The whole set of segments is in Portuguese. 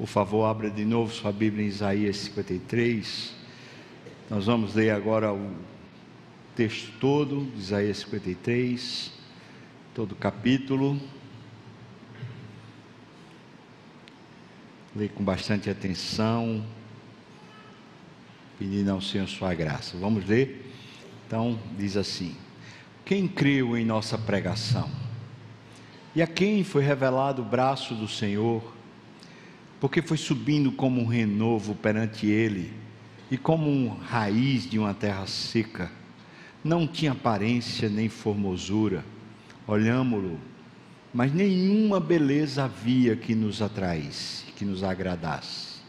Por favor, abra de novo sua Bíblia em Isaías 53. Nós vamos ler agora o texto todo de Isaías 53, todo o capítulo. Leia com bastante atenção, pedindo ao Senhor sua graça. Vamos ler? Então, diz assim: Quem creu em nossa pregação? E a quem foi revelado o braço do Senhor? Porque foi subindo como um renovo perante ele, e como um raiz de uma terra seca. Não tinha aparência nem formosura. Olhámo-lo, mas nenhuma beleza havia que nos atraísse, que nos agradasse.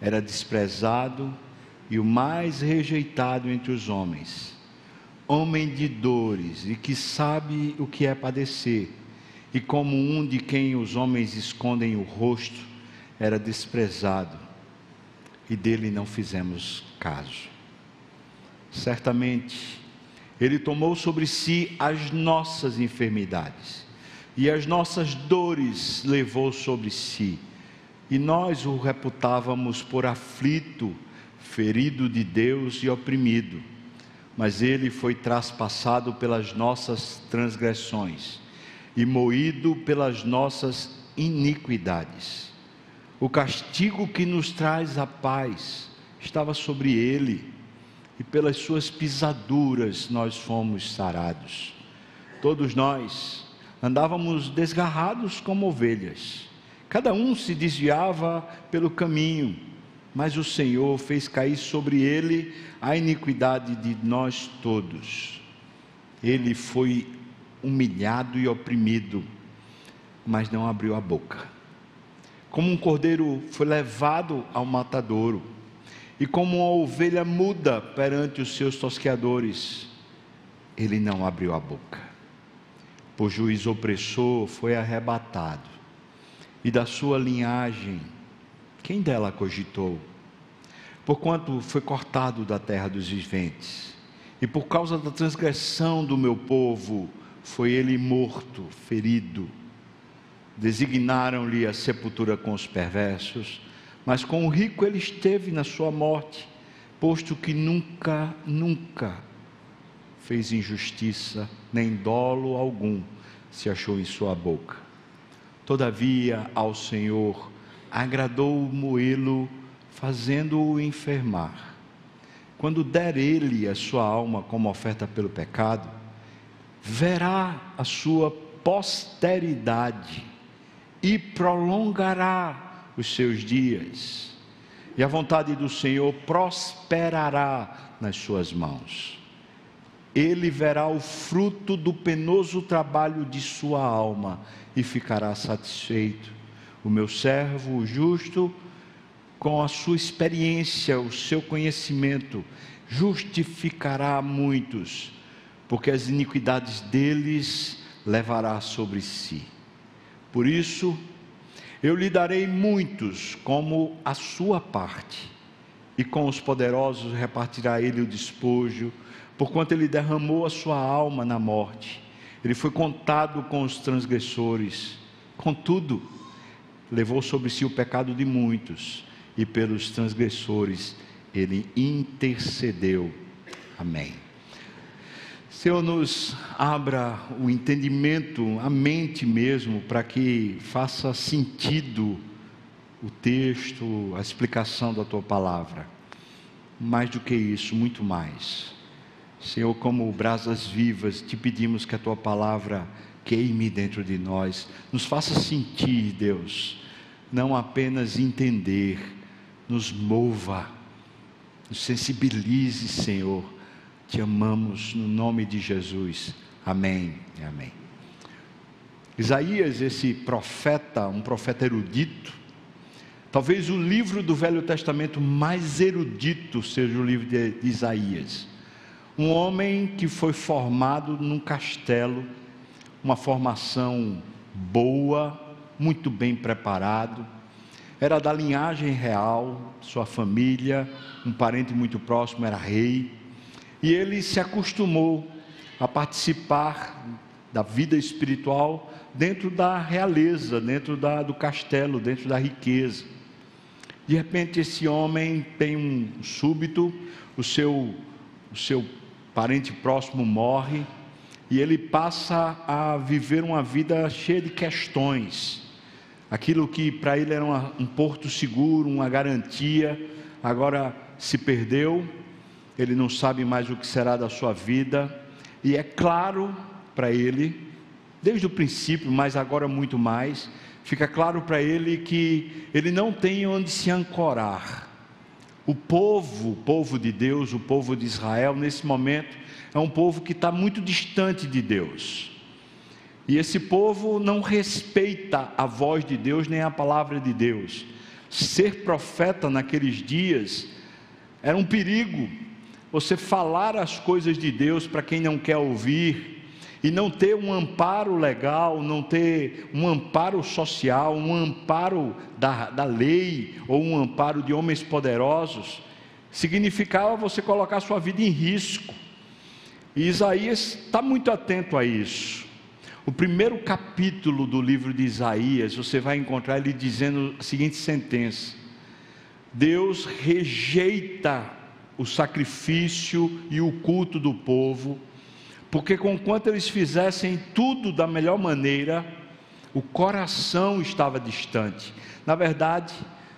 Era desprezado e o mais rejeitado entre os homens. Homem de dores e que sabe o que é padecer, e como um de quem os homens escondem o rosto, era desprezado e dele não fizemos caso. Certamente, ele tomou sobre si as nossas enfermidades e as nossas dores levou sobre si, e nós o reputávamos por aflito, ferido de Deus e oprimido. Mas ele foi traspassado pelas nossas transgressões e moído pelas nossas iniquidades o castigo que nos traz a paz estava sobre ele, e pelas suas pisaduras nós fomos sarados. Todos nós andávamos desgarrados como ovelhas, cada um se desviava pelo caminho, mas o Senhor fez cair sobre ele a iniquidade de nós todos. Ele foi humilhado e oprimido, mas não abriu a boca como um cordeiro foi levado ao matadouro, e como uma ovelha muda perante os seus tosqueadores, ele não abriu a boca. Por juiz opressor foi arrebatado, e da sua linhagem, quem dela cogitou? Porquanto foi cortado da terra dos viventes, e por causa da transgressão do meu povo, foi ele morto, ferido designaram-lhe a sepultura com os perversos, mas com o rico ele esteve na sua morte, posto que nunca, nunca fez injustiça, nem dolo algum se achou em sua boca. Todavia, ao Senhor agradou moê-lo, fazendo-o enfermar. Quando der ele a sua alma como oferta pelo pecado, verá a sua posteridade e prolongará os seus dias, e a vontade do Senhor prosperará nas suas mãos. Ele verá o fruto do penoso trabalho de sua alma e ficará satisfeito. O meu servo, o justo, com a sua experiência, o seu conhecimento, justificará muitos, porque as iniquidades deles levará sobre si. Por isso, eu lhe darei muitos como a sua parte, e com os poderosos repartirá ele o despojo, porquanto ele derramou a sua alma na morte. Ele foi contado com os transgressores, contudo, levou sobre si o pecado de muitos, e pelos transgressores ele intercedeu. Amém. Senhor, nos abra o entendimento, a mente mesmo, para que faça sentido o texto, a explicação da tua palavra. Mais do que isso, muito mais. Senhor, como brasas vivas, te pedimos que a tua palavra queime dentro de nós, nos faça sentir, Deus, não apenas entender, nos mova, nos sensibilize, Senhor te amamos no nome de Jesus. Amém amém. Isaías, esse profeta, um profeta erudito, talvez o livro do Velho Testamento mais erudito seja o livro de Isaías. Um homem que foi formado num castelo, uma formação boa, muito bem preparado, era da linhagem real, sua família, um parente muito próximo era rei e ele se acostumou a participar da vida espiritual dentro da realeza, dentro da, do castelo, dentro da riqueza. De repente, esse homem tem um súbito, o seu, o seu parente próximo morre, e ele passa a viver uma vida cheia de questões. Aquilo que para ele era uma, um porto seguro, uma garantia, agora se perdeu, ele não sabe mais o que será da sua vida, e é claro para ele, desde o princípio, mas agora muito mais, fica claro para ele que ele não tem onde se ancorar. O povo, o povo de Deus, o povo de Israel, nesse momento, é um povo que está muito distante de Deus. E esse povo não respeita a voz de Deus nem a palavra de Deus. Ser profeta naqueles dias era um perigo. Você falar as coisas de Deus para quem não quer ouvir, e não ter um amparo legal, não ter um amparo social, um amparo da, da lei, ou um amparo de homens poderosos, significava você colocar sua vida em risco. E Isaías está muito atento a isso. O primeiro capítulo do livro de Isaías, você vai encontrar ele dizendo a seguinte sentença: Deus rejeita o sacrifício e o culto do povo, porque conquanto eles fizessem tudo da melhor maneira, o coração estava distante. Na verdade,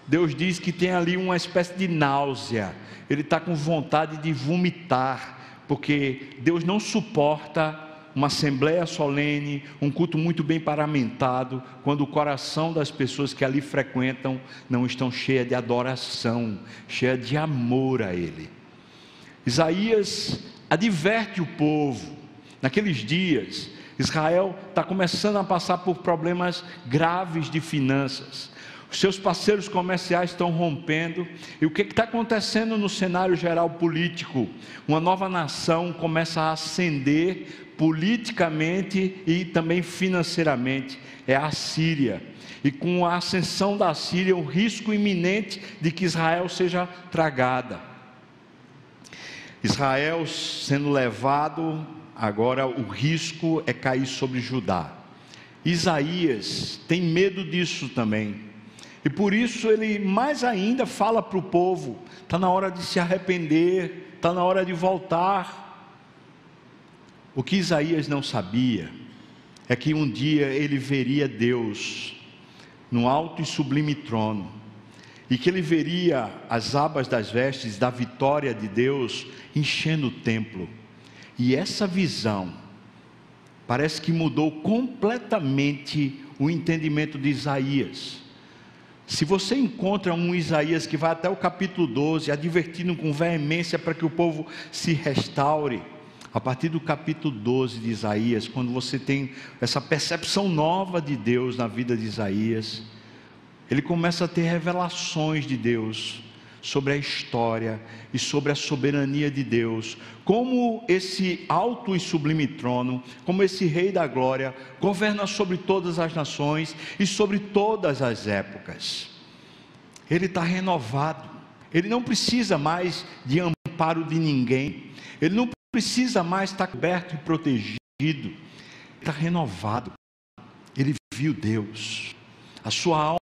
Deus diz que tem ali uma espécie de náusea, ele está com vontade de vomitar porque Deus não suporta uma assembleia solene, um culto muito bem paramentado, quando o coração das pessoas que ali frequentam não estão cheia de adoração, cheia de amor a Ele. Isaías adverte o povo, naqueles dias, Israel está começando a passar por problemas graves de finanças. Os seus parceiros comerciais estão rompendo. E o que está acontecendo no cenário geral político? Uma nova nação começa a ascender politicamente e também financeiramente. É a Síria. E com a ascensão da Síria, o risco iminente de que Israel seja tragada. Israel sendo levado, agora o risco é cair sobre Judá. Isaías tem medo disso também. E por isso ele mais ainda fala para o povo: está na hora de se arrepender, está na hora de voltar. O que Isaías não sabia é que um dia ele veria Deus no alto e sublime trono, e que ele veria as abas das vestes da vitória de Deus enchendo o templo. E essa visão parece que mudou completamente o entendimento de Isaías. Se você encontra um Isaías que vai até o capítulo 12, advertindo com veemência para que o povo se restaure, a partir do capítulo 12 de Isaías, quando você tem essa percepção nova de Deus na vida de Isaías, ele começa a ter revelações de Deus sobre a história e sobre a soberania de Deus, como esse alto e sublime trono, como esse Rei da Glória, governa sobre todas as nações e sobre todas as épocas. Ele está renovado, ele não precisa mais de amparo de ninguém, ele não precisa mais estar coberto e protegido, está renovado, ele viu Deus, a sua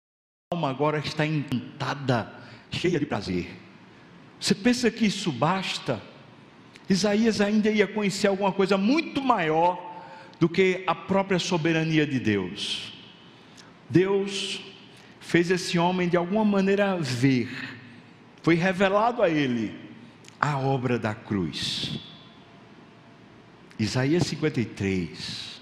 alma agora está encantada, cheia de prazer. Você pensa que isso basta? Isaías ainda ia conhecer alguma coisa muito maior do que a própria soberania de Deus. Deus fez esse homem de alguma maneira ver, foi revelado a ele a obra da cruz. Isaías 53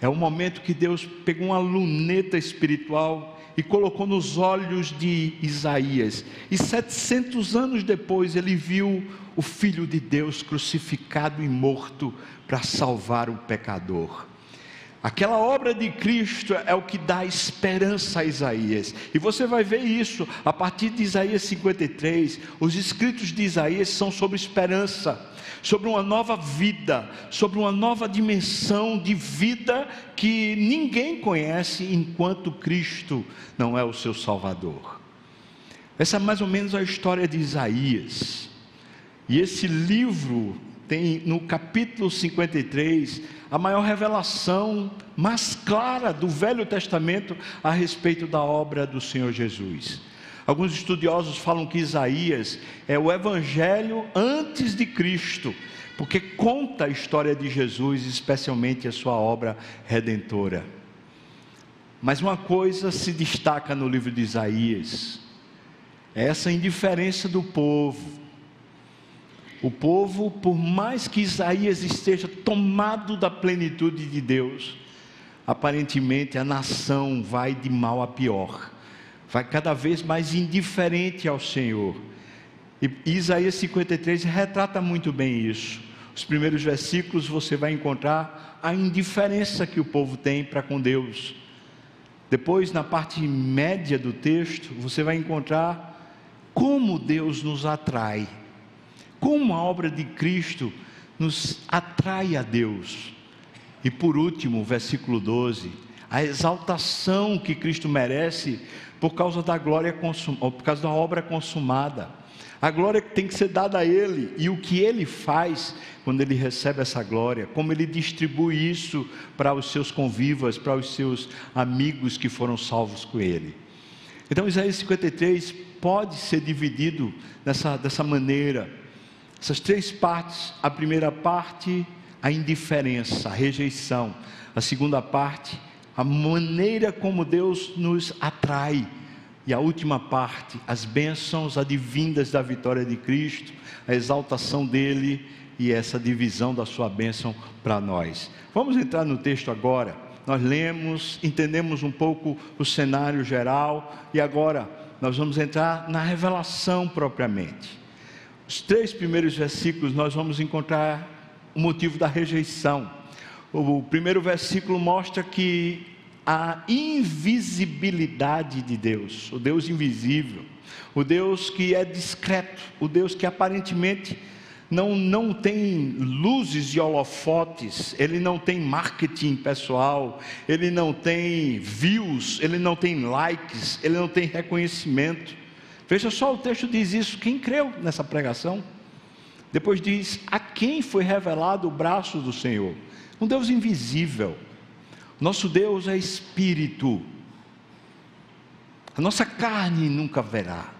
é o momento que Deus pegou uma luneta espiritual e colocou nos olhos de Isaías. E 700 anos depois ele viu o Filho de Deus crucificado e morto para salvar o pecador. Aquela obra de Cristo é o que dá esperança a Isaías. E você vai ver isso a partir de Isaías 53. Os escritos de Isaías são sobre esperança, sobre uma nova vida, sobre uma nova dimensão de vida que ninguém conhece enquanto Cristo não é o seu Salvador. Essa é mais ou menos a história de Isaías. E esse livro tem no capítulo 53 a maior revelação mais clara do Velho Testamento a respeito da obra do Senhor Jesus. Alguns estudiosos falam que Isaías é o evangelho antes de Cristo, porque conta a história de Jesus, especialmente a sua obra redentora. Mas uma coisa se destaca no livro de Isaías: é essa indiferença do povo. O povo, por mais que Isaías esteja tomado da plenitude de Deus, aparentemente a nação vai de mal a pior, vai cada vez mais indiferente ao Senhor. E Isaías 53 retrata muito bem isso. Os primeiros versículos você vai encontrar a indiferença que o povo tem para com Deus depois, na parte média do texto, você vai encontrar como Deus nos atrai, como a obra de Cristo nos atrai a Deus. E por último, versículo 12, a exaltação que Cristo merece por causa da glória por causa da obra consumada. A glória que tem que ser dada a Ele e o que Ele faz quando Ele recebe essa glória, como Ele distribui isso para os seus convivas, para os seus amigos que foram salvos com Ele. Então, Isaías 53 pode ser dividido dessa, dessa maneira. Essas três partes: a primeira parte, a indiferença, a rejeição. A segunda parte, a maneira como Deus nos atrai e a última parte, as bênçãos advindas da vitória de Cristo, a exaltação dele e essa divisão da sua bênção para nós. Vamos entrar no texto agora. Nós lemos, entendemos um pouco o cenário geral e agora nós vamos entrar na revelação propriamente. Os três primeiros versículos nós vamos encontrar o motivo da rejeição. O primeiro versículo mostra que a invisibilidade de Deus, o Deus invisível, o Deus que é discreto, o Deus que aparentemente não, não tem luzes e holofotes, ele não tem marketing pessoal, ele não tem views, ele não tem likes, ele não tem reconhecimento. Veja só, o texto diz isso. Quem creu nessa pregação? Depois diz: A quem foi revelado o braço do Senhor? Um Deus invisível nosso Deus é espírito. A nossa carne nunca verá.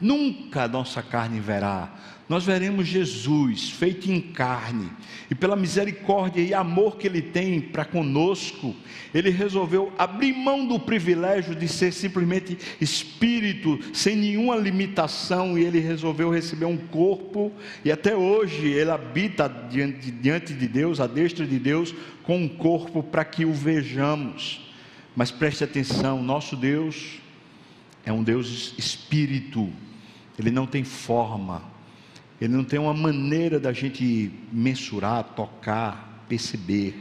Nunca a nossa carne verá. Nós veremos Jesus feito em carne, e pela misericórdia e amor que Ele tem para conosco, Ele resolveu abrir mão do privilégio de ser simplesmente espírito, sem nenhuma limitação, e Ele resolveu receber um corpo, e até hoje Ele habita diante, diante de Deus, à destra de Deus, com um corpo para que o vejamos. Mas preste atenção: nosso Deus é um Deus espírito, Ele não tem forma, ele não tem uma maneira da gente mensurar, tocar, perceber.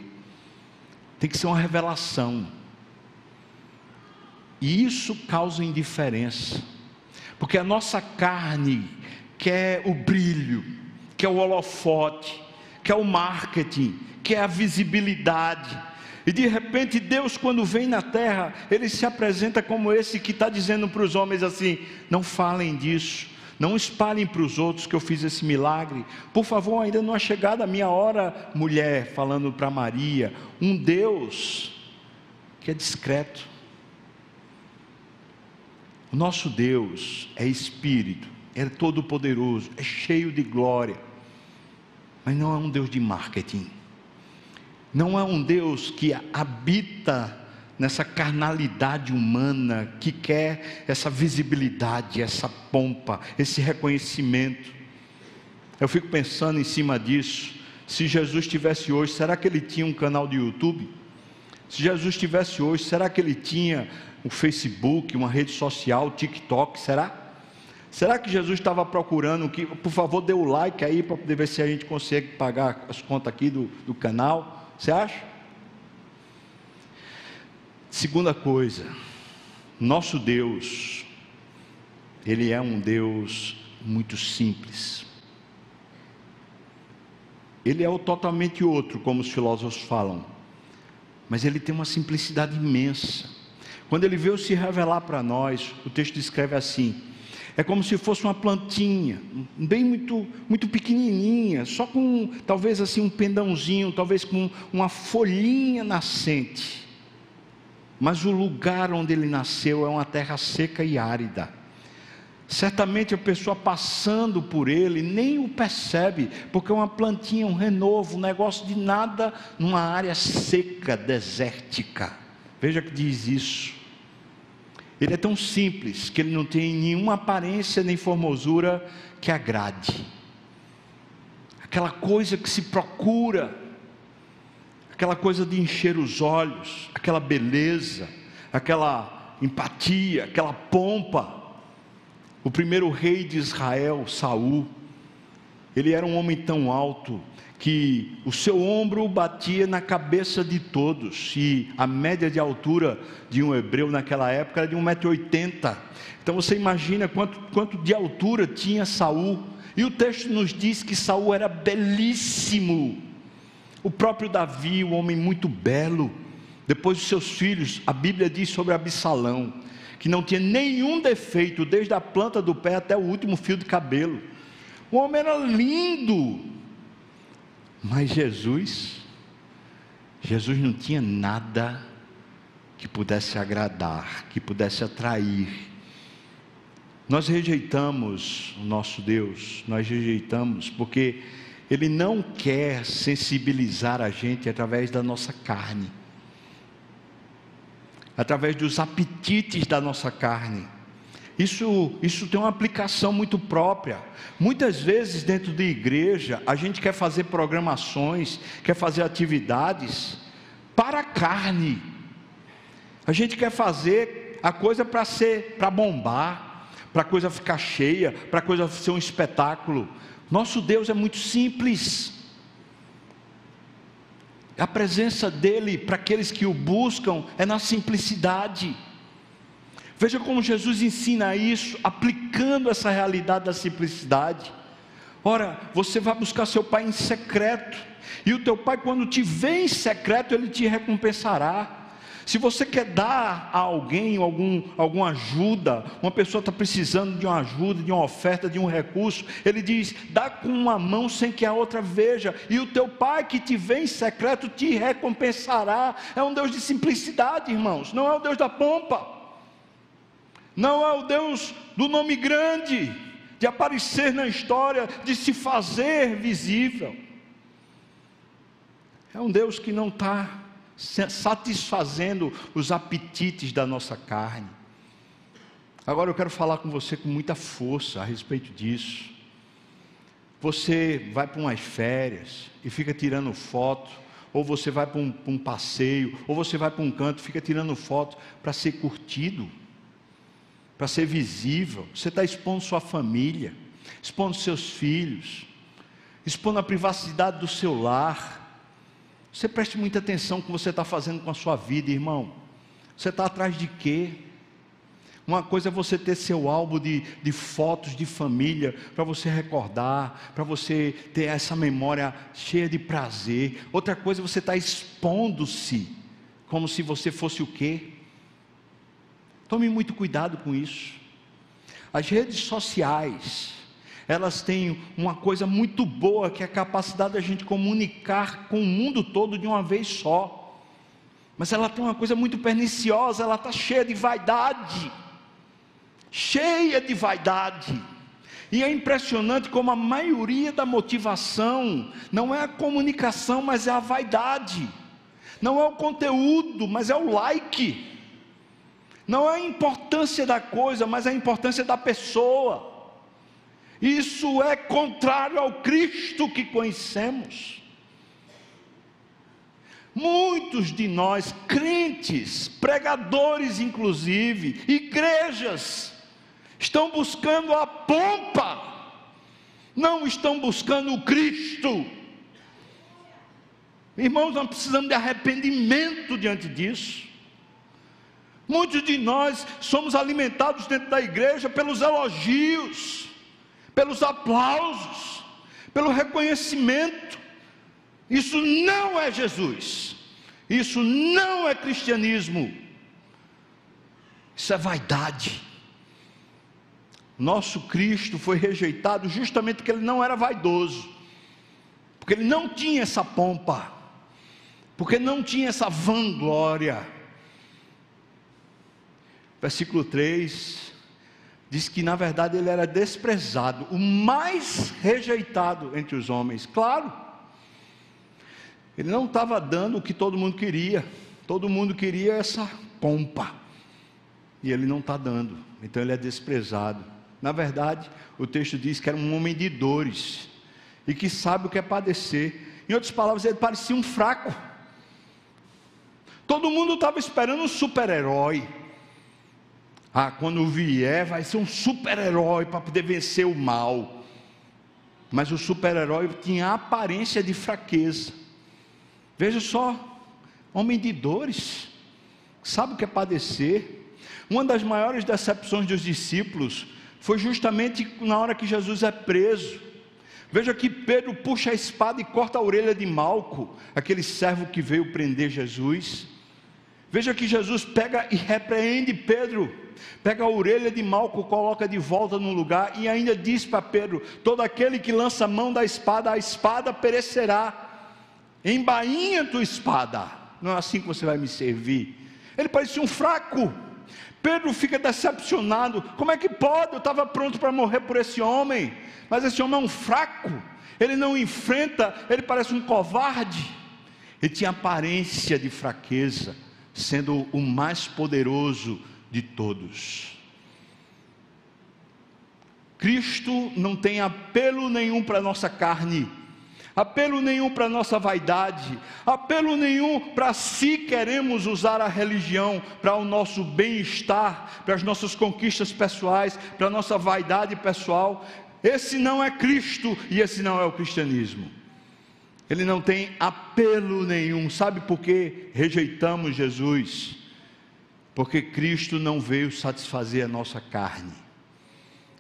Tem que ser uma revelação. E isso causa indiferença, porque a nossa carne quer o brilho, quer o holofote, quer o marketing, quer a visibilidade. E de repente Deus, quando vem na terra, Ele se apresenta como esse que está dizendo para os homens assim: não falem disso, não espalhem para os outros que eu fiz esse milagre. Por favor, ainda não é chegada a minha hora, mulher, falando para Maria. Um Deus que é discreto. O nosso Deus é espírito, é todo-poderoso, é cheio de glória, mas não é um Deus de marketing. Não é um Deus que habita nessa carnalidade humana que quer essa visibilidade, essa pompa, esse reconhecimento. Eu fico pensando em cima disso. Se Jesus tivesse hoje, será que ele tinha um canal de YouTube? Se Jesus tivesse hoje, será que ele tinha um Facebook, uma rede social, TikTok? Será? Será que Jesus estava procurando que, por favor, dê o like aí para poder ver se a gente consegue pagar as contas aqui do, do canal? Você acha? Segunda coisa, nosso Deus, Ele é um Deus muito simples. Ele é o totalmente outro, como os filósofos falam, mas ele tem uma simplicidade imensa. Quando ele veio se revelar para nós, o texto descreve assim: É como se fosse uma plantinha, bem muito, muito pequenininha, só com talvez assim um pendãozinho, talvez com uma folhinha nascente. Mas o lugar onde ele nasceu é uma terra seca e árida. Certamente a pessoa passando por ele nem o percebe, porque é uma plantinha, um renovo, um negócio de nada numa área seca, desértica. Veja que diz isso. Ele é tão simples que ele não tem nenhuma aparência nem formosura que agrade. Aquela coisa que se procura, aquela coisa de encher os olhos, aquela beleza, aquela empatia, aquela pompa. O primeiro rei de Israel, Saul, ele era um homem tão alto que o seu ombro batia na cabeça de todos, e a média de altura de um hebreu naquela época era de 1,80m. Então você imagina quanto, quanto de altura tinha Saul. E o texto nos diz que Saul era belíssimo. O próprio Davi, um homem muito belo. Depois dos seus filhos, a Bíblia diz sobre Absalão, que não tinha nenhum defeito, desde a planta do pé até o último fio de cabelo. O homem era lindo, mas Jesus, Jesus não tinha nada que pudesse agradar, que pudesse atrair. Nós rejeitamos o nosso Deus, nós rejeitamos porque Ele não quer sensibilizar a gente através da nossa carne, através dos apetites da nossa carne. Isso, isso tem uma aplicação muito própria. Muitas vezes, dentro de igreja, a gente quer fazer programações, quer fazer atividades para a carne. A gente quer fazer a coisa para ser, para bombar, para a coisa ficar cheia, para a coisa ser um espetáculo. Nosso Deus é muito simples. A presença dele para aqueles que o buscam é na simplicidade. Veja como Jesus ensina isso, aplicando essa realidade da simplicidade. Ora, você vai buscar seu pai em secreto, e o teu pai, quando te vê em secreto, ele te recompensará. Se você quer dar a alguém algum, alguma ajuda, uma pessoa está precisando de uma ajuda, de uma oferta, de um recurso, ele diz: dá com uma mão sem que a outra veja, e o teu pai que te vê em secreto te recompensará. É um Deus de simplicidade, irmãos, não é o Deus da pompa não é o Deus do nome grande, de aparecer na história, de se fazer visível. É um Deus que não está satisfazendo os apetites da nossa carne. Agora eu quero falar com você com muita força a respeito disso. Você vai para umas férias e fica tirando foto, ou você vai para um, um passeio, ou você vai para um canto e fica tirando foto para ser curtido para ser visível. Você está expondo sua família, expondo seus filhos, expondo a privacidade do seu lar. Você preste muita atenção no que você está fazendo com a sua vida, irmão. Você está atrás de quê? Uma coisa é você ter seu álbum de, de fotos de família, para você recordar, para você ter essa memória cheia de prazer. Outra coisa é você estar tá expondo-se, como se você fosse o quê? Tome muito cuidado com isso. As redes sociais, elas têm uma coisa muito boa que é a capacidade da gente comunicar com o mundo todo de uma vez só. Mas ela tem uma coisa muito perniciosa, ela está cheia de vaidade. Cheia de vaidade. E é impressionante como a maioria da motivação não é a comunicação, mas é a vaidade. Não é o conteúdo, mas é o like. Não é a importância da coisa, mas a importância da pessoa. Isso é contrário ao Cristo que conhecemos. Muitos de nós, crentes, pregadores inclusive, igrejas, estão buscando a pompa, não estão buscando o Cristo. Irmãos, nós precisamos de arrependimento diante disso. Muitos de nós somos alimentados dentro da igreja pelos elogios, pelos aplausos, pelo reconhecimento. Isso não é Jesus. Isso não é cristianismo. Isso é vaidade. Nosso Cristo foi rejeitado justamente porque ele não era vaidoso, porque ele não tinha essa pompa, porque não tinha essa vanglória. Versículo 3 diz que na verdade ele era desprezado, o mais rejeitado entre os homens. Claro, ele não estava dando o que todo mundo queria, todo mundo queria essa pompa, e ele não está dando, então ele é desprezado. Na verdade, o texto diz que era um homem de dores e que sabe o que é padecer. Em outras palavras, ele parecia um fraco. Todo mundo estava esperando um super-herói. Ah, quando vier, vai ser um super-herói para poder vencer o mal. Mas o super-herói tinha a aparência de fraqueza. Veja só, homem de dores, sabe o que é padecer. Uma das maiores decepções dos discípulos foi justamente na hora que Jesus é preso. Veja que Pedro puxa a espada e corta a orelha de Malco, aquele servo que veio prender Jesus. Veja que Jesus pega e repreende Pedro, pega a orelha de Malco, coloca de volta no lugar e ainda diz para Pedro: todo aquele que lança a mão da espada, a espada perecerá. Embainha tua espada, não é assim que você vai me servir. Ele parecia um fraco. Pedro fica decepcionado. Como é que pode? Eu estava pronto para morrer por esse homem, mas esse homem é um fraco. Ele não enfrenta, ele parece um covarde. Ele tinha aparência de fraqueza, sendo o mais poderoso de todos. Cristo não tem apelo nenhum para a nossa carne apelo nenhum para nossa vaidade, apelo nenhum para se queremos usar a religião para o nosso bem-estar, para as nossas conquistas pessoais, para a nossa vaidade pessoal. Esse não é Cristo e esse não é o cristianismo. Ele não tem apelo nenhum. Sabe por que rejeitamos Jesus? Porque Cristo não veio satisfazer a nossa carne.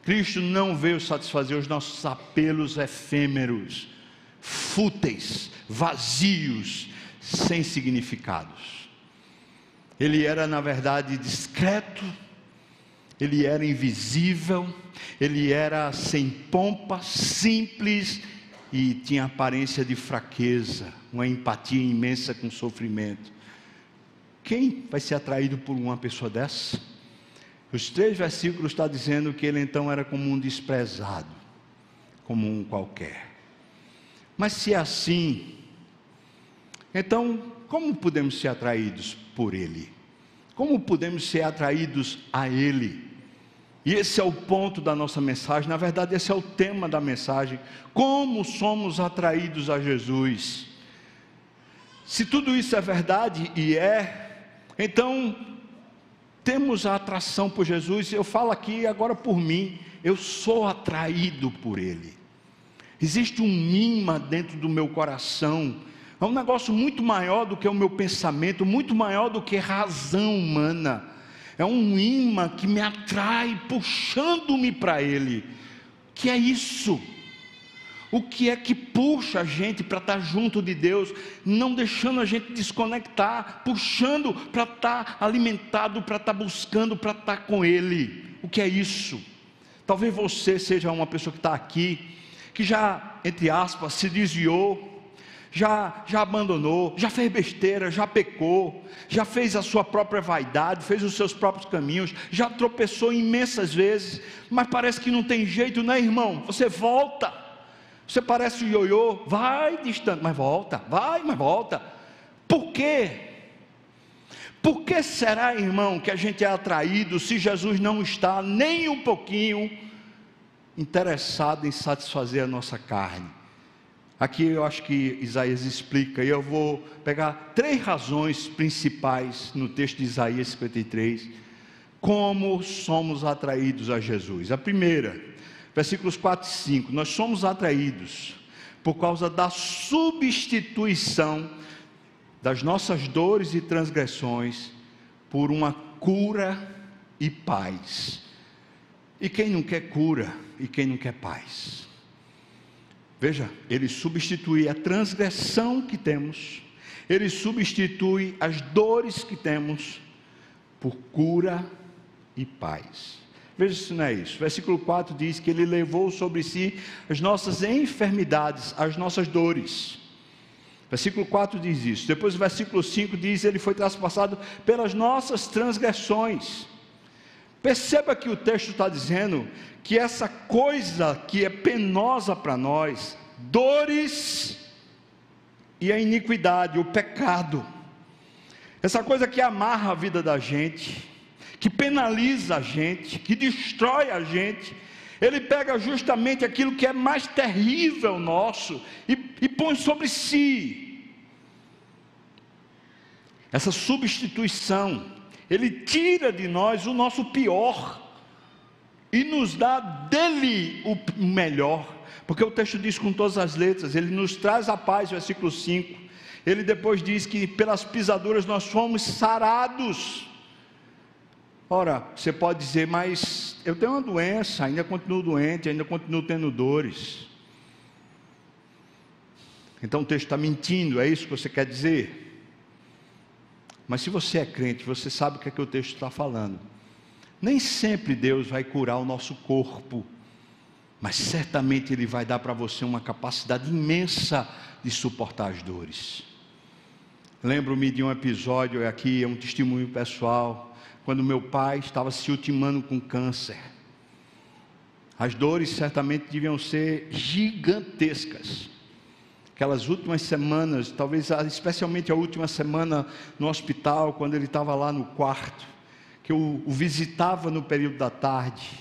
Cristo não veio satisfazer os nossos apelos efêmeros fúteis, vazios, sem significados. Ele era, na verdade, discreto, ele era invisível, ele era sem pompa, simples e tinha aparência de fraqueza, uma empatia imensa com o sofrimento. Quem vai ser atraído por uma pessoa dessa? Os três versículos estão dizendo que ele então era como um desprezado, como um qualquer. Mas se é assim, então como podemos ser atraídos por Ele? Como podemos ser atraídos a Ele? E esse é o ponto da nossa mensagem, na verdade, esse é o tema da mensagem. Como somos atraídos a Jesus? Se tudo isso é verdade e é, então temos a atração por Jesus. Eu falo aqui agora por mim, eu sou atraído por Ele. Existe um imã dentro do meu coração. É um negócio muito maior do que o meu pensamento, muito maior do que razão humana. É um imã que me atrai, puxando-me para Ele. Que é isso? O que é que puxa a gente para estar tá junto de Deus, não deixando a gente desconectar, puxando para estar tá alimentado, para estar tá buscando, para estar com Ele? O que é isso? Talvez você seja uma pessoa que está aqui que já, entre aspas, se desviou, já, já abandonou, já fez besteira, já pecou, já fez a sua própria vaidade, fez os seus próprios caminhos, já tropeçou imensas vezes, mas parece que não tem jeito, né, irmão? Você volta, você parece o ioiô, vai distante, mas volta, vai, mas volta. Por quê? Por que será, irmão, que a gente é atraído se Jesus não está nem um pouquinho interessado em satisfazer a nossa carne. Aqui eu acho que Isaías explica, e eu vou pegar três razões principais no texto de Isaías 53, como somos atraídos a Jesus. A primeira, versículos 4 e 5, nós somos atraídos por causa da substituição das nossas dores e transgressões por uma cura e paz. E quem não quer cura? e quem não quer paz. Veja, ele substitui a transgressão que temos, ele substitui as dores que temos por cura e paz. Veja se não é isso. Versículo 4 diz que ele levou sobre si as nossas enfermidades, as nossas dores. Versículo 4 diz isso. Depois o versículo 5 diz: Ele foi traspassado pelas nossas transgressões. Perceba que o texto está dizendo que essa coisa que é penosa para nós, dores e a iniquidade, o pecado, essa coisa que amarra a vida da gente, que penaliza a gente, que destrói a gente, ele pega justamente aquilo que é mais terrível nosso e, e põe sobre si. Essa substituição, ele tira de nós o nosso pior e nos dá dele o melhor, porque o texto diz com todas as letras, ele nos traz a paz, versículo 5. Ele depois diz que pelas pisaduras nós fomos sarados. Ora, você pode dizer, mas eu tenho uma doença, ainda continuo doente, ainda continuo tendo dores. Então o texto está mentindo, é isso que você quer dizer? Mas se você é crente, você sabe o que é que o texto está falando. Nem sempre Deus vai curar o nosso corpo, mas certamente Ele vai dar para você uma capacidade imensa de suportar as dores. Lembro-me de um episódio aqui, é um testemunho pessoal quando meu pai estava se ultimando com câncer. As dores certamente deviam ser gigantescas. Aquelas últimas semanas, talvez especialmente a última semana no hospital, quando ele estava lá no quarto, que eu o visitava no período da tarde.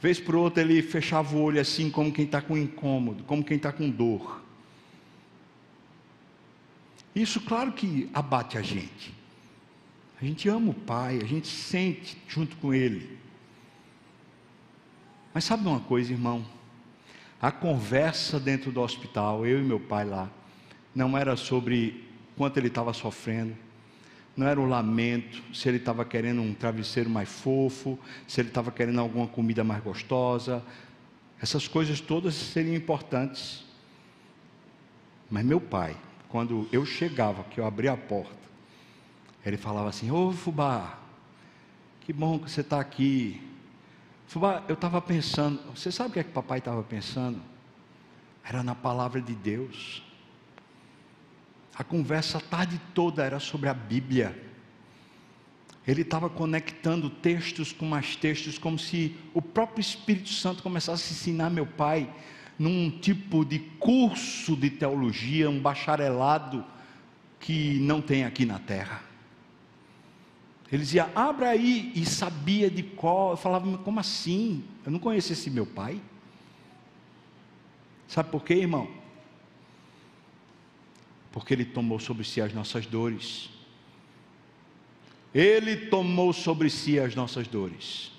Vez por outra ele fechava o olho assim, como quem está com incômodo, como quem está com dor. Isso, claro que abate a gente. A gente ama o Pai, a gente sente junto com Ele. Mas sabe uma coisa, irmão? A conversa dentro do hospital, eu e meu pai lá, não era sobre quanto ele estava sofrendo, não era o lamento, se ele estava querendo um travesseiro mais fofo, se ele estava querendo alguma comida mais gostosa. Essas coisas todas seriam importantes. Mas meu pai, quando eu chegava, que eu abria a porta, ele falava assim: Ô Fubá, que bom que você está aqui. Fubá, eu estava pensando, você sabe o que é que papai estava pensando? Era na palavra de Deus. A conversa a tarde toda era sobre a Bíblia. Ele estava conectando textos com mais textos, como se o próprio Espírito Santo começasse a ensinar meu pai num tipo de curso de teologia, um bacharelado que não tem aqui na terra. Ele dizia, abra aí, e sabia de qual. Eu falava, como assim? Eu não conheço esse meu pai. Sabe por quê, irmão? Porque ele tomou sobre si as nossas dores. Ele tomou sobre si as nossas dores.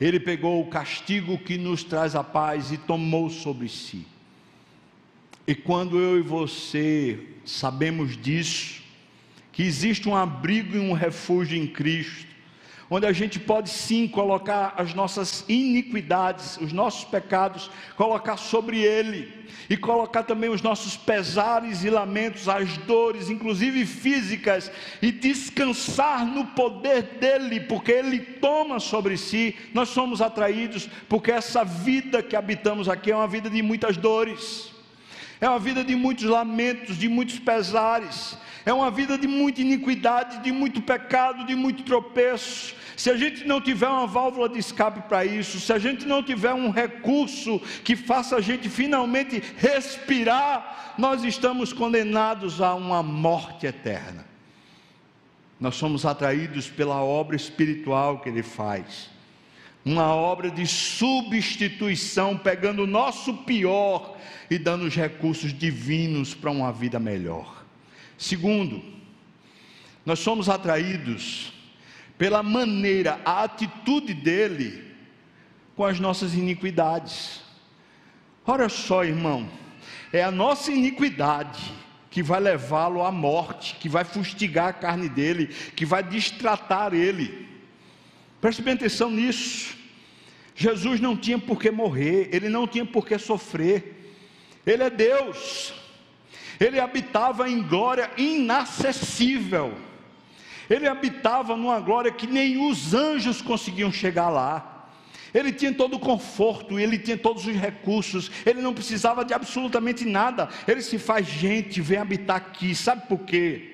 Ele pegou o castigo que nos traz a paz e tomou sobre si. E quando eu e você sabemos disso, que existe um abrigo e um refúgio em Cristo, onde a gente pode sim colocar as nossas iniquidades, os nossos pecados, colocar sobre Ele, e colocar também os nossos pesares e lamentos, as dores, inclusive físicas, e descansar no poder dEle, porque Ele toma sobre si, nós somos atraídos, porque essa vida que habitamos aqui é uma vida de muitas dores. É uma vida de muitos lamentos, de muitos pesares, é uma vida de muita iniquidade, de muito pecado, de muito tropeço. Se a gente não tiver uma válvula de escape para isso, se a gente não tiver um recurso que faça a gente finalmente respirar, nós estamos condenados a uma morte eterna. Nós somos atraídos pela obra espiritual que ele faz. Uma obra de substituição, pegando o nosso pior e dando os recursos divinos para uma vida melhor. Segundo, nós somos atraídos pela maneira, a atitude dele com as nossas iniquidades. Olha só, irmão, é a nossa iniquidade que vai levá-lo à morte, que vai fustigar a carne dele, que vai distratar ele. Preste bem atenção nisso. Jesus não tinha por que morrer, ele não tinha por que sofrer, ele é Deus ele habitava em glória inacessível. ele habitava numa glória que nem os anjos conseguiam chegar lá. Ele tinha todo o conforto, ele tinha todos os recursos, ele não precisava de absolutamente nada. Ele se faz gente, vem habitar aqui. Sabe por quê?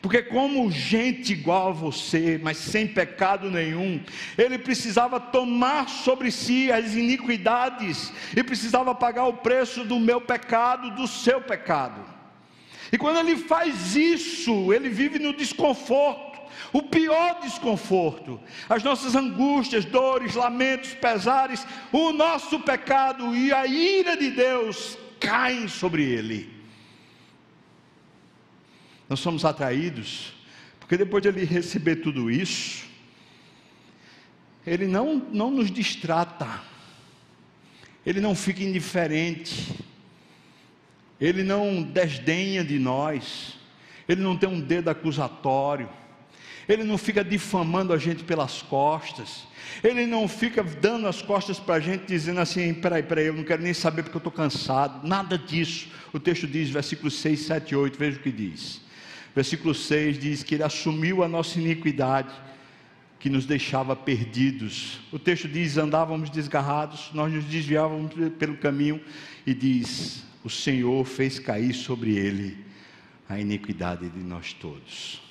Porque, como gente igual a você, mas sem pecado nenhum, ele precisava tomar sobre si as iniquidades e precisava pagar o preço do meu pecado, do seu pecado. E quando ele faz isso, ele vive no desconforto o pior desconforto, as nossas angústias, dores, lamentos, pesares, o nosso pecado e a ira de Deus caem sobre ele. Nós somos atraídos, porque depois de ele receber tudo isso, ele não, não nos distrata, ele não fica indiferente, ele não desdenha de nós, ele não tem um dedo acusatório ele não fica difamando a gente pelas costas, ele não fica dando as costas para a gente dizendo assim: peraí, peraí, eu não quero nem saber porque eu estou cansado, nada disso. O texto diz, versículos 6, 7 e 8, veja o que diz. Versículo 6 diz que ele assumiu a nossa iniquidade, que nos deixava perdidos. O texto diz: andávamos desgarrados, nós nos desviávamos pelo caminho, e diz: o Senhor fez cair sobre ele a iniquidade de nós todos.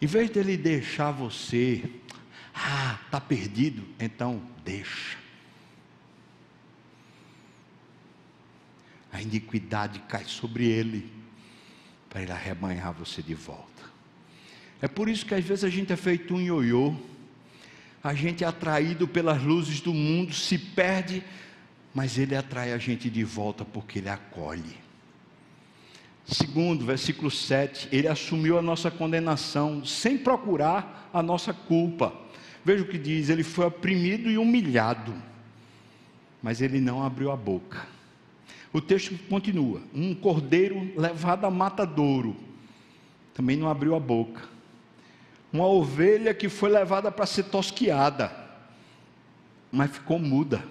Em vez dele deixar você, ah, está perdido, então deixa. A iniquidade cai sobre ele, para ele arrebanhar você de volta. É por isso que às vezes a gente é feito um ioiô, a gente é atraído pelas luzes do mundo, se perde, mas ele atrai a gente de volta porque ele acolhe. Segundo, versículo 7, ele assumiu a nossa condenação sem procurar a nossa culpa. Veja o que diz: ele foi oprimido e humilhado, mas ele não abriu a boca. O texto continua: um cordeiro levado a matadouro, também não abriu a boca. Uma ovelha que foi levada para ser tosquiada, mas ficou muda.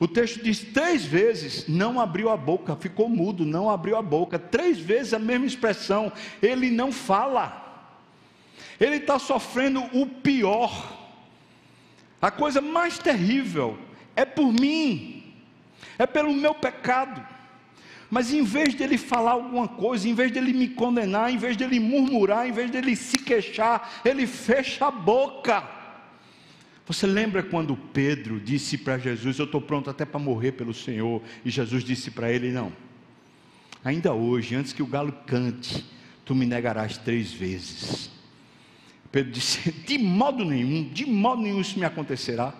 O texto diz três vezes: não abriu a boca, ficou mudo, não abriu a boca. Três vezes a mesma expressão, ele não fala. Ele está sofrendo o pior. A coisa mais terrível é por mim, é pelo meu pecado. Mas em vez dele falar alguma coisa, em vez dele me condenar, em vez dele murmurar, em vez dele se queixar, ele fecha a boca. Você lembra quando Pedro disse para Jesus: Eu estou pronto até para morrer pelo Senhor? E Jesus disse para ele: Não, ainda hoje, antes que o galo cante, tu me negarás três vezes. Pedro disse: De modo nenhum, de modo nenhum isso me acontecerá.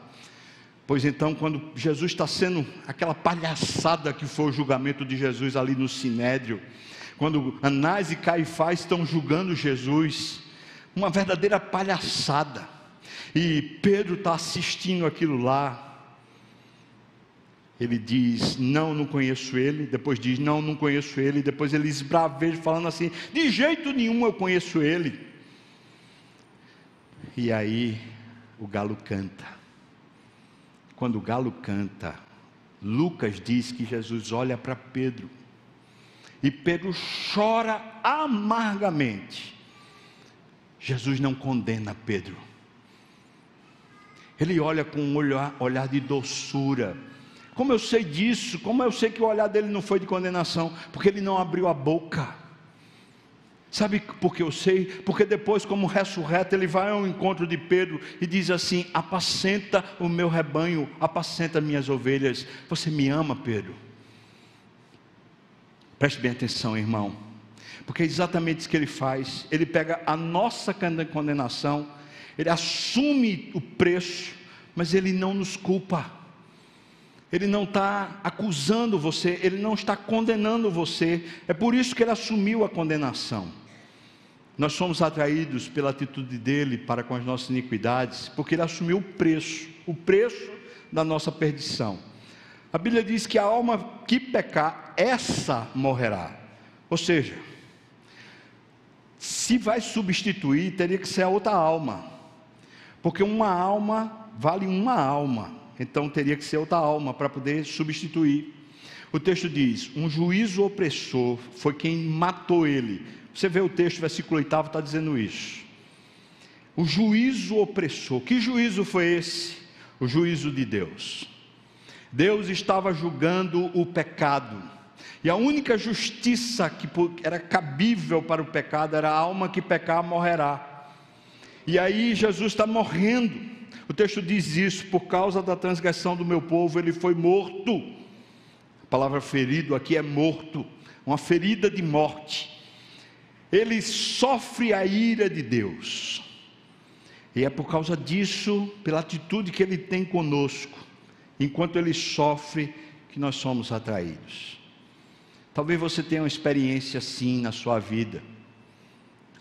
Pois então, quando Jesus está sendo aquela palhaçada que foi o julgamento de Jesus ali no Sinédrio, quando Anás e Caifás estão julgando Jesus, uma verdadeira palhaçada. E Pedro está assistindo aquilo lá. Ele diz: Não, não conheço ele. Depois diz: Não, não conheço ele. Depois ele esbraveja, falando assim: De jeito nenhum eu conheço ele. E aí o galo canta. Quando o galo canta, Lucas diz que Jesus olha para Pedro. E Pedro chora amargamente. Jesus não condena Pedro. Ele olha com um olhar, olhar de doçura. Como eu sei disso? Como eu sei que o olhar dele não foi de condenação? Porque ele não abriu a boca. Sabe por que eu sei? Porque depois, como ressurreto, ele vai ao encontro de Pedro e diz assim: Apacenta o meu rebanho, apacenta minhas ovelhas. Você me ama, Pedro? Preste bem atenção, irmão, porque é exatamente isso que ele faz. Ele pega a nossa condenação ele assume o preço, mas ele não nos culpa. Ele não está acusando você, ele não está condenando você. É por isso que ele assumiu a condenação. Nós somos atraídos pela atitude dele para com as nossas iniquidades, porque ele assumiu o preço, o preço da nossa perdição. A Bíblia diz que a alma que pecar, essa morrerá. Ou seja, se vai substituir, teria que ser a outra alma. Porque uma alma vale uma alma, então teria que ser outra alma para poder substituir. O texto diz: um juízo opressor foi quem matou ele, Você vê o texto, versículo 8, está dizendo isso. O juízo opressor. Que juízo foi esse? O juízo de Deus. Deus estava julgando o pecado. E a única justiça que era cabível para o pecado era a alma que pecar morrerá. E aí Jesus está morrendo. O texto diz isso: por causa da transgressão do meu povo, ele foi morto. A palavra ferido aqui é morto, uma ferida de morte. Ele sofre a ira de Deus. E é por causa disso, pela atitude que ele tem conosco, enquanto ele sofre, que nós somos atraídos. Talvez você tenha uma experiência assim na sua vida.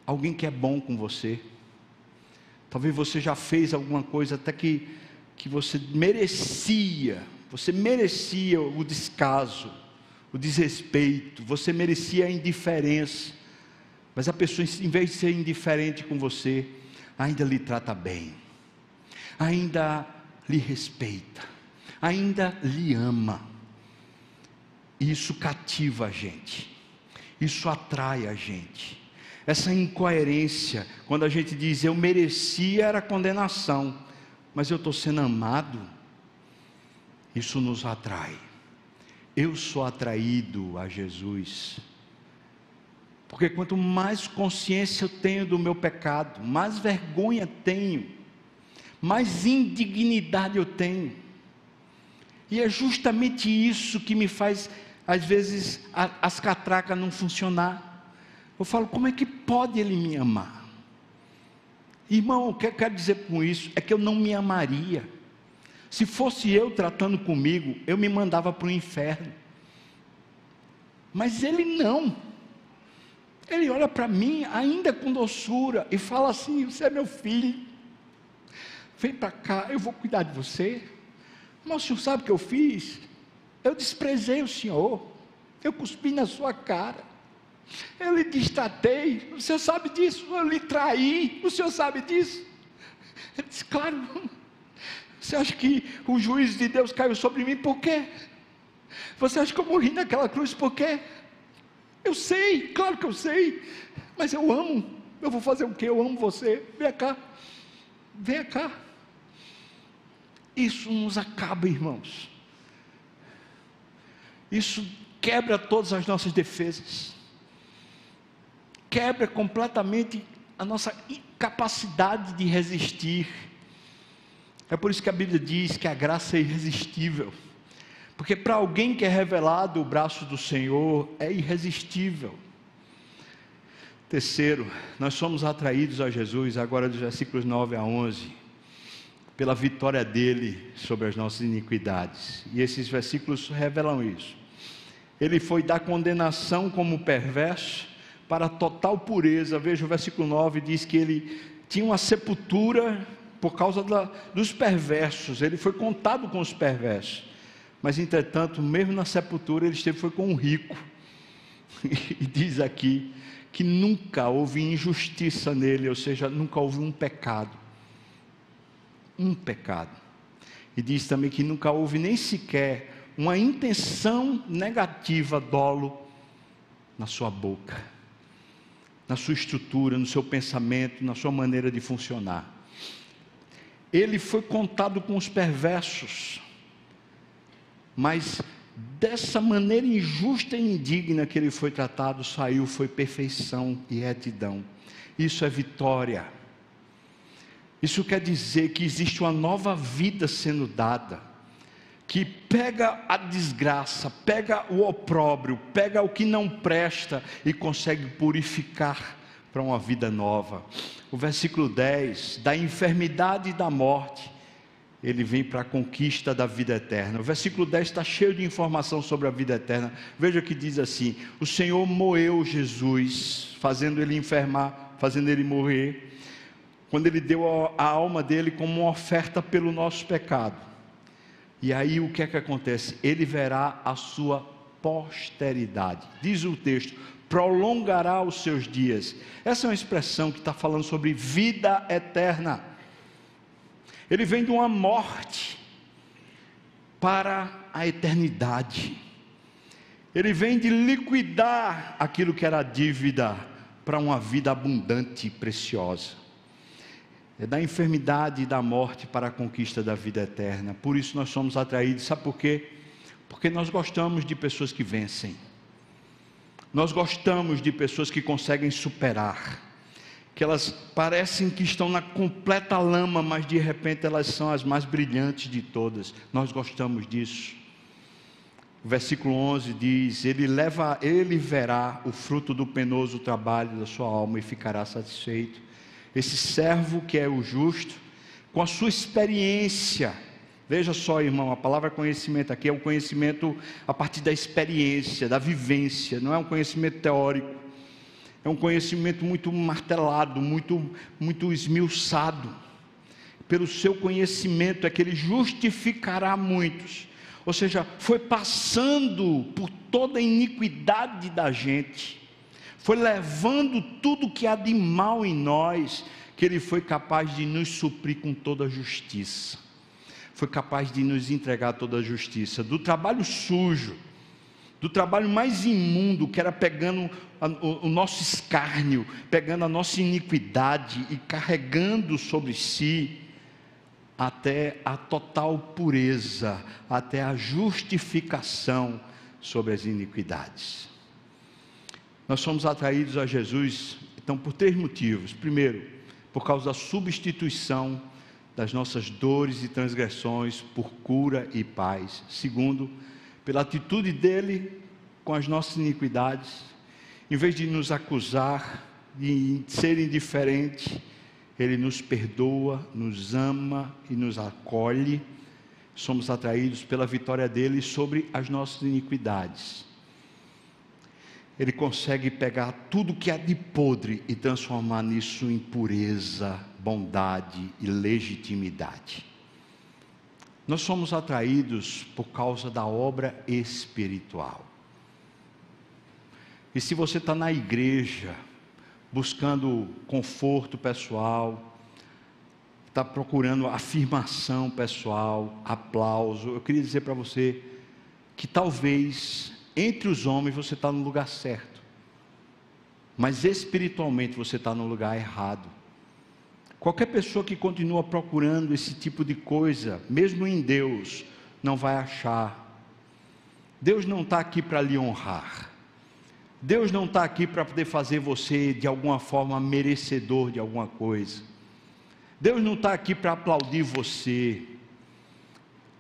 Alguém que é bom com você. Talvez você já fez alguma coisa até que, que você merecia, você merecia o descaso, o desrespeito, você merecia a indiferença. Mas a pessoa, em vez de ser indiferente com você, ainda lhe trata bem, ainda lhe respeita, ainda lhe ama. Isso cativa a gente, isso atrai a gente. Essa incoerência, quando a gente diz eu merecia era condenação, mas eu estou sendo amado, isso nos atrai. Eu sou atraído a Jesus. Porque quanto mais consciência eu tenho do meu pecado, mais vergonha tenho, mais indignidade eu tenho. E é justamente isso que me faz às vezes a, as catracas não funcionar. Eu falo, como é que pode ele me amar? Irmão, o que eu quero dizer com isso é que eu não me amaria. Se fosse eu tratando comigo, eu me mandava para o inferno. Mas ele não. Ele olha para mim, ainda com doçura, e fala assim: Você é meu filho. Vem para cá, eu vou cuidar de você. Mas o senhor sabe o que eu fiz? Eu desprezei o Senhor, eu cuspi na sua cara, eu lhe destratei, o Senhor sabe disso, eu lhe traí, o Senhor sabe disso. Ele disse, claro, você acha que o juízo de Deus caiu sobre mim por quê? Você acha que eu morri naquela cruz por quê? Eu sei, claro que eu sei, mas eu amo, eu vou fazer o quê? Eu amo você, vem cá, vem cá. Isso nos acaba, irmãos. Isso quebra todas as nossas defesas, quebra completamente a nossa incapacidade de resistir. É por isso que a Bíblia diz que a graça é irresistível. Porque para alguém que é revelado o braço do Senhor é irresistível. Terceiro, nós somos atraídos a Jesus, agora dos versículos 9 a 11 pela vitória dele sobre as nossas iniquidades. E esses versículos revelam isso. Ele foi da condenação como perverso para total pureza. Veja o versículo 9: diz que ele tinha uma sepultura por causa da, dos perversos, ele foi contado com os perversos. Mas, entretanto, mesmo na sepultura, ele esteve foi com um rico. E diz aqui que nunca houve injustiça nele, ou seja, nunca houve um pecado um pecado. E diz também que nunca houve nem sequer uma intenção negativa, dolo, na sua boca, na sua estrutura, no seu pensamento, na sua maneira de funcionar. Ele foi contado com os perversos, mas dessa maneira injusta e indigna que ele foi tratado, saiu foi perfeição e retidão. Isso é vitória. Isso quer dizer que existe uma nova vida sendo dada, que pega a desgraça, pega o opróbrio, pega o que não presta e consegue purificar para uma vida nova. O versículo 10: da enfermidade e da morte, ele vem para a conquista da vida eterna. O versículo 10 está cheio de informação sobre a vida eterna. Veja que diz assim: O Senhor moeu Jesus, fazendo ele enfermar, fazendo ele morrer quando ele deu a alma dele como uma oferta pelo nosso pecado. E aí o que é que acontece? Ele verá a sua posteridade. Diz o texto: prolongará os seus dias. Essa é uma expressão que está falando sobre vida eterna. Ele vem de uma morte para a eternidade. Ele vem de liquidar aquilo que era dívida para uma vida abundante e preciosa. É da enfermidade e da morte para a conquista da vida eterna. Por isso nós somos atraídos. Sabe por quê? Porque nós gostamos de pessoas que vencem. Nós gostamos de pessoas que conseguem superar. Que elas parecem que estão na completa lama, mas de repente elas são as mais brilhantes de todas. Nós gostamos disso. O versículo 11 diz: Ele leva, ele verá o fruto do penoso trabalho da sua alma e ficará satisfeito. Esse servo que é o justo, com a sua experiência, veja só, irmão, a palavra conhecimento aqui é o conhecimento a partir da experiência, da vivência, não é um conhecimento teórico. É um conhecimento muito martelado, muito muito esmiuçado. Pelo seu conhecimento é que ele justificará muitos ou seja, foi passando por toda a iniquidade da gente, foi levando tudo que há de mal em nós, que Ele foi capaz de nos suprir com toda a justiça, foi capaz de nos entregar toda a justiça, do trabalho sujo, do trabalho mais imundo, que era pegando o nosso escárnio, pegando a nossa iniquidade e carregando sobre si, até a total pureza, até a justificação sobre as iniquidades. Nós somos atraídos a Jesus, então, por três motivos. Primeiro, por causa da substituição das nossas dores e transgressões por cura e paz. Segundo, pela atitude dele com as nossas iniquidades, em vez de nos acusar de ser indiferente, ele nos perdoa, nos ama e nos acolhe. Somos atraídos pela vitória dele sobre as nossas iniquidades. Ele consegue pegar tudo que há de podre e transformar nisso em pureza, bondade e legitimidade. Nós somos atraídos por causa da obra espiritual. E se você está na igreja, buscando conforto pessoal, está procurando afirmação pessoal, aplauso. Eu queria dizer para você que talvez entre os homens você está no lugar certo, mas espiritualmente você está no lugar errado. Qualquer pessoa que continua procurando esse tipo de coisa, mesmo em Deus, não vai achar. Deus não está aqui para lhe honrar. Deus não está aqui para poder fazer você de alguma forma merecedor de alguma coisa. Deus não está aqui para aplaudir você.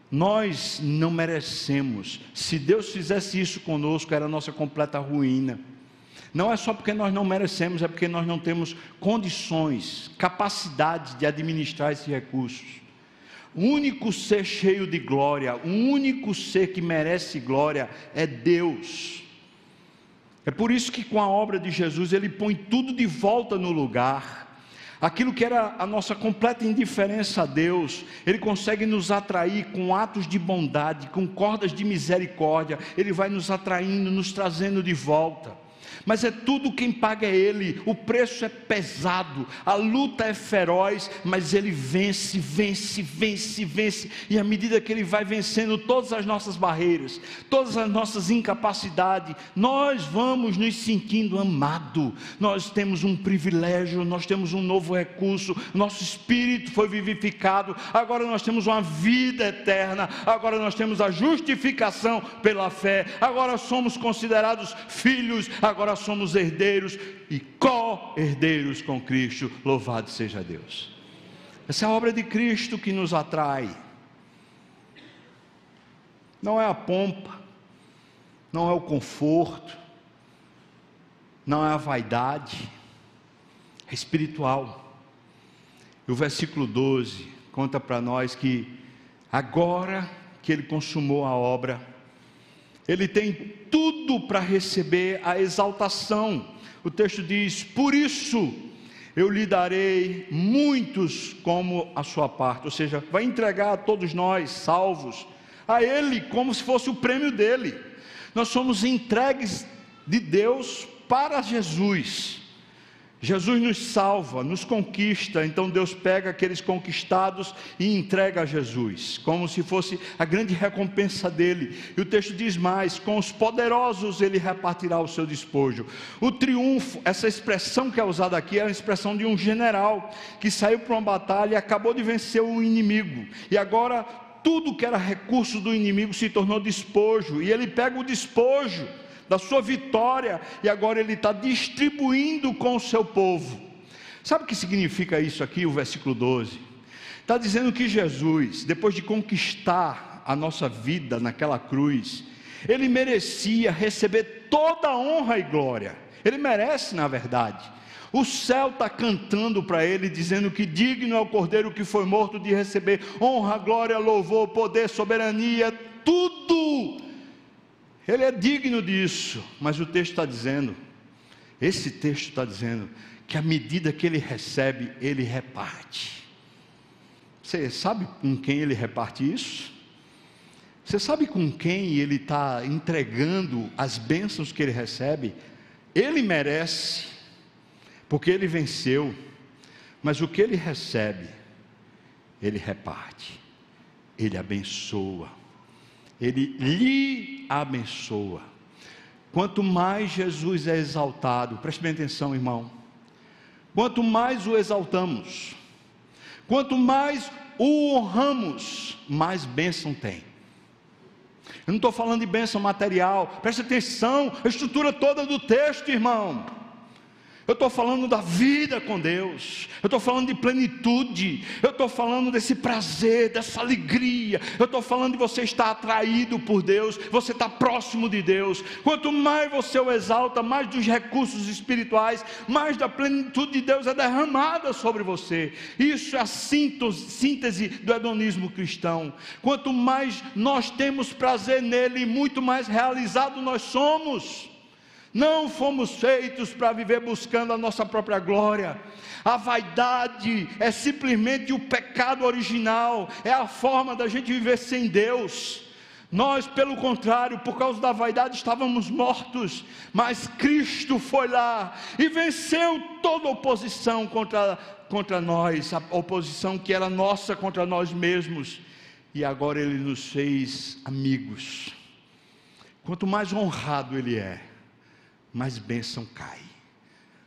Nós não merecemos. Se Deus fizesse isso conosco, era a nossa completa ruína. Não é só porque nós não merecemos, é porque nós não temos condições, capacidade de administrar esses recursos. O único ser cheio de glória, o único ser que merece glória é Deus. É por isso que com a obra de Jesus ele põe tudo de volta no lugar. Aquilo que era a nossa completa indiferença a Deus, Ele consegue nos atrair com atos de bondade, com cordas de misericórdia, Ele vai nos atraindo, nos trazendo de volta mas é tudo quem paga é Ele. O preço é pesado, a luta é feroz, mas Ele vence, vence, vence, vence. E à medida que Ele vai vencendo todas as nossas barreiras, todas as nossas incapacidades, nós vamos nos sentindo amados. Nós temos um privilégio, nós temos um novo recurso, nosso espírito foi vivificado. Agora nós temos uma vida eterna. Agora nós temos a justificação pela fé. Agora somos considerados filhos. Agora somos herdeiros e co-herdeiros com Cristo. Louvado seja Deus. Essa é a obra de Cristo que nos atrai. Não é a pompa, não é o conforto, não é a vaidade, é espiritual. E o versículo 12 conta para nós que agora que ele consumou a obra, ele tem tudo para receber a exaltação. O texto diz: Por isso eu lhe darei muitos como a sua parte, ou seja, vai entregar a todos nós, salvos, a Ele como se fosse o prêmio dele. Nós somos entregues de Deus para Jesus. Jesus nos salva, nos conquista, então Deus pega aqueles conquistados e entrega a Jesus, como se fosse a grande recompensa dele. E o texto diz mais: com os poderosos ele repartirá o seu despojo. O triunfo, essa expressão que é usada aqui, é a expressão de um general que saiu para uma batalha e acabou de vencer o inimigo, e agora tudo que era recurso do inimigo se tornou despojo, e ele pega o despojo da sua vitória, e agora ele está distribuindo com o seu povo. Sabe o que significa isso aqui, o versículo 12? Está dizendo que Jesus, depois de conquistar a nossa vida naquela cruz, ele merecia receber toda a honra e glória. Ele merece, na verdade. O céu está cantando para ele, dizendo que digno é o cordeiro que foi morto de receber honra, glória, louvor, poder, soberania, tudo ele é digno disso, mas o texto está dizendo, esse texto está dizendo, que à medida que ele recebe, ele reparte. Você sabe com quem ele reparte isso? Você sabe com quem ele está entregando as bênçãos que ele recebe? Ele merece, porque ele venceu, mas o que ele recebe, ele reparte, ele abençoa ele lhe abençoa. Quanto mais Jesus é exaltado, preste bem atenção, irmão. Quanto mais o exaltamos, quanto mais o honramos, mais bênção tem. Eu não estou falando de bênção material, preste atenção, a estrutura toda do texto, irmão. Eu estou falando da vida com Deus, eu estou falando de plenitude, eu estou falando desse prazer, dessa alegria, eu estou falando de você estar atraído por Deus, você está próximo de Deus. Quanto mais você o exalta, mais dos recursos espirituais, mais da plenitude de Deus é derramada sobre você. Isso é a síntese do hedonismo cristão. Quanto mais nós temos prazer nele, muito mais realizado nós somos. Não fomos feitos para viver buscando a nossa própria glória. A vaidade é simplesmente o pecado original, é a forma da gente viver sem Deus. Nós, pelo contrário, por causa da vaidade, estávamos mortos, mas Cristo foi lá e venceu toda oposição contra, contra nós, a oposição que era nossa contra nós mesmos, e agora Ele nos fez amigos. Quanto mais honrado Ele é, mais bênção cai,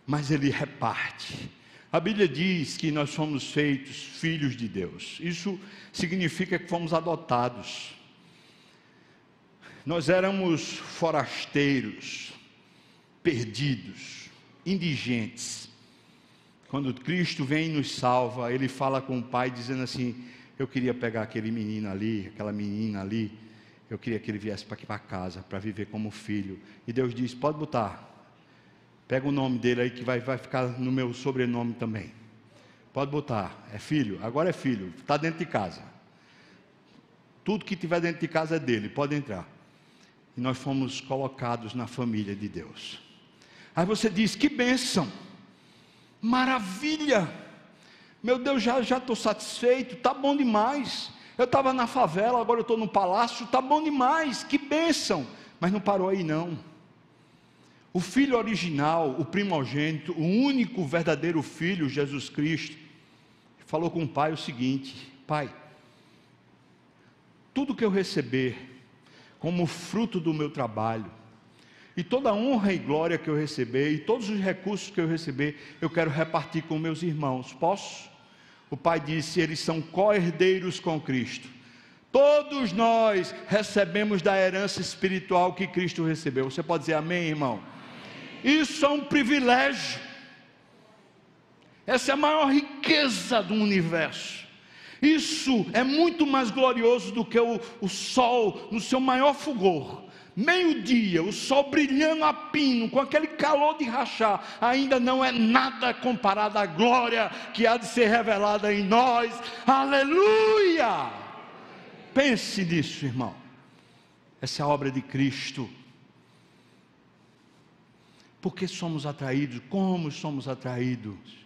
mas ele reparte. A Bíblia diz que nós somos feitos filhos de Deus, isso significa que fomos adotados. Nós éramos forasteiros, perdidos, indigentes. Quando Cristo vem e nos salva, ele fala com o Pai, dizendo assim: Eu queria pegar aquele menino ali, aquela menina ali eu queria que ele viesse para aqui para casa, para viver como filho. E Deus disse: pode botar. Pega o nome dele aí que vai, vai ficar no meu sobrenome também. Pode botar. É filho, agora é filho, está dentro de casa. Tudo que tiver dentro de casa é dele, pode entrar. E nós fomos colocados na família de Deus. Aí você diz: que bênção, maravilha. Meu Deus, já estou satisfeito, está bom demais. Eu estava na favela, agora eu estou no palácio, está bom demais, que bênção. Mas não parou aí não. O filho original, o primogênito, o único verdadeiro filho, Jesus Cristo, falou com o pai o seguinte: Pai, tudo que eu receber como fruto do meu trabalho, e toda a honra e glória que eu receber, e todos os recursos que eu receber, eu quero repartir com meus irmãos. Posso? O pai disse: eles são co-herdeiros com Cristo. Todos nós recebemos da herança espiritual que Cristo recebeu. Você pode dizer amém, irmão? Isso é um privilégio. Essa é a maior riqueza do universo. Isso é muito mais glorioso do que o, o sol no seu maior fulgor meio-dia, o sol brilhando a pino, com aquele calor de rachar, ainda não é nada comparado à glória que há de ser revelada em nós. Aleluia! Pense nisso, irmão. Essa é a obra de Cristo. Por que somos atraídos? Como somos atraídos?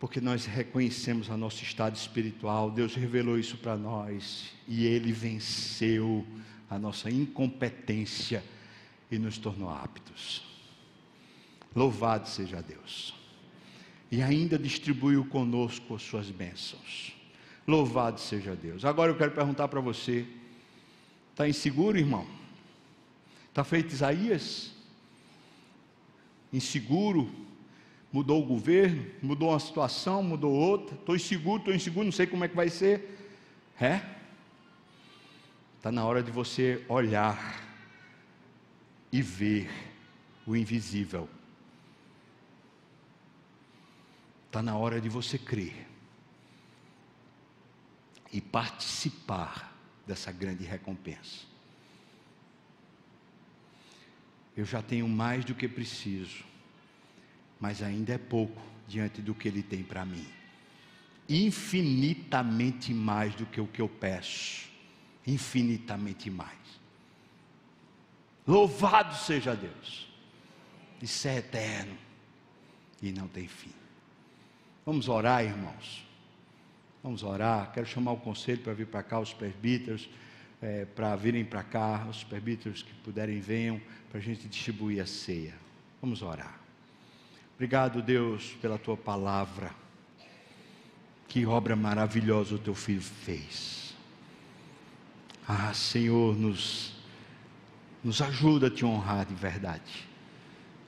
Porque nós reconhecemos a nosso estado espiritual, Deus revelou isso para nós e Ele venceu a nossa incompetência e nos tornou aptos. Louvado seja Deus. E ainda distribuiu conosco as suas bênçãos. Louvado seja Deus. Agora eu quero perguntar para você: está inseguro, irmão? Está feito Isaías? Inseguro? Mudou o governo? Mudou uma situação? Mudou outra? Estou inseguro, estou inseguro, não sei como é que vai ser. É? Está na hora de você olhar e ver o invisível. Está na hora de você crer e participar dessa grande recompensa. Eu já tenho mais do que preciso, mas ainda é pouco diante do que Ele tem para mim. Infinitamente mais do que o que eu peço. Infinitamente mais. Louvado seja Deus. Isso é eterno e não tem fim. Vamos orar, irmãos. Vamos orar. Quero chamar o conselho para vir para cá, os presbíteros, é, para virem para cá, os presbíteros que puderem venham, para a gente distribuir a ceia. Vamos orar. Obrigado, Deus, pela tua palavra. Que obra maravilhosa o teu filho fez. Ah, Senhor, nos, nos ajuda a te honrar de verdade.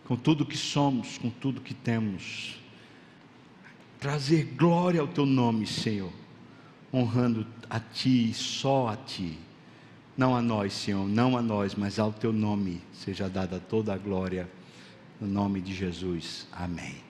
Com tudo que somos, com tudo que temos trazer glória ao teu nome, Senhor, honrando a ti, só a ti. Não a nós, Senhor, não a nós, mas ao teu nome seja dada toda a glória, no nome de Jesus. Amém.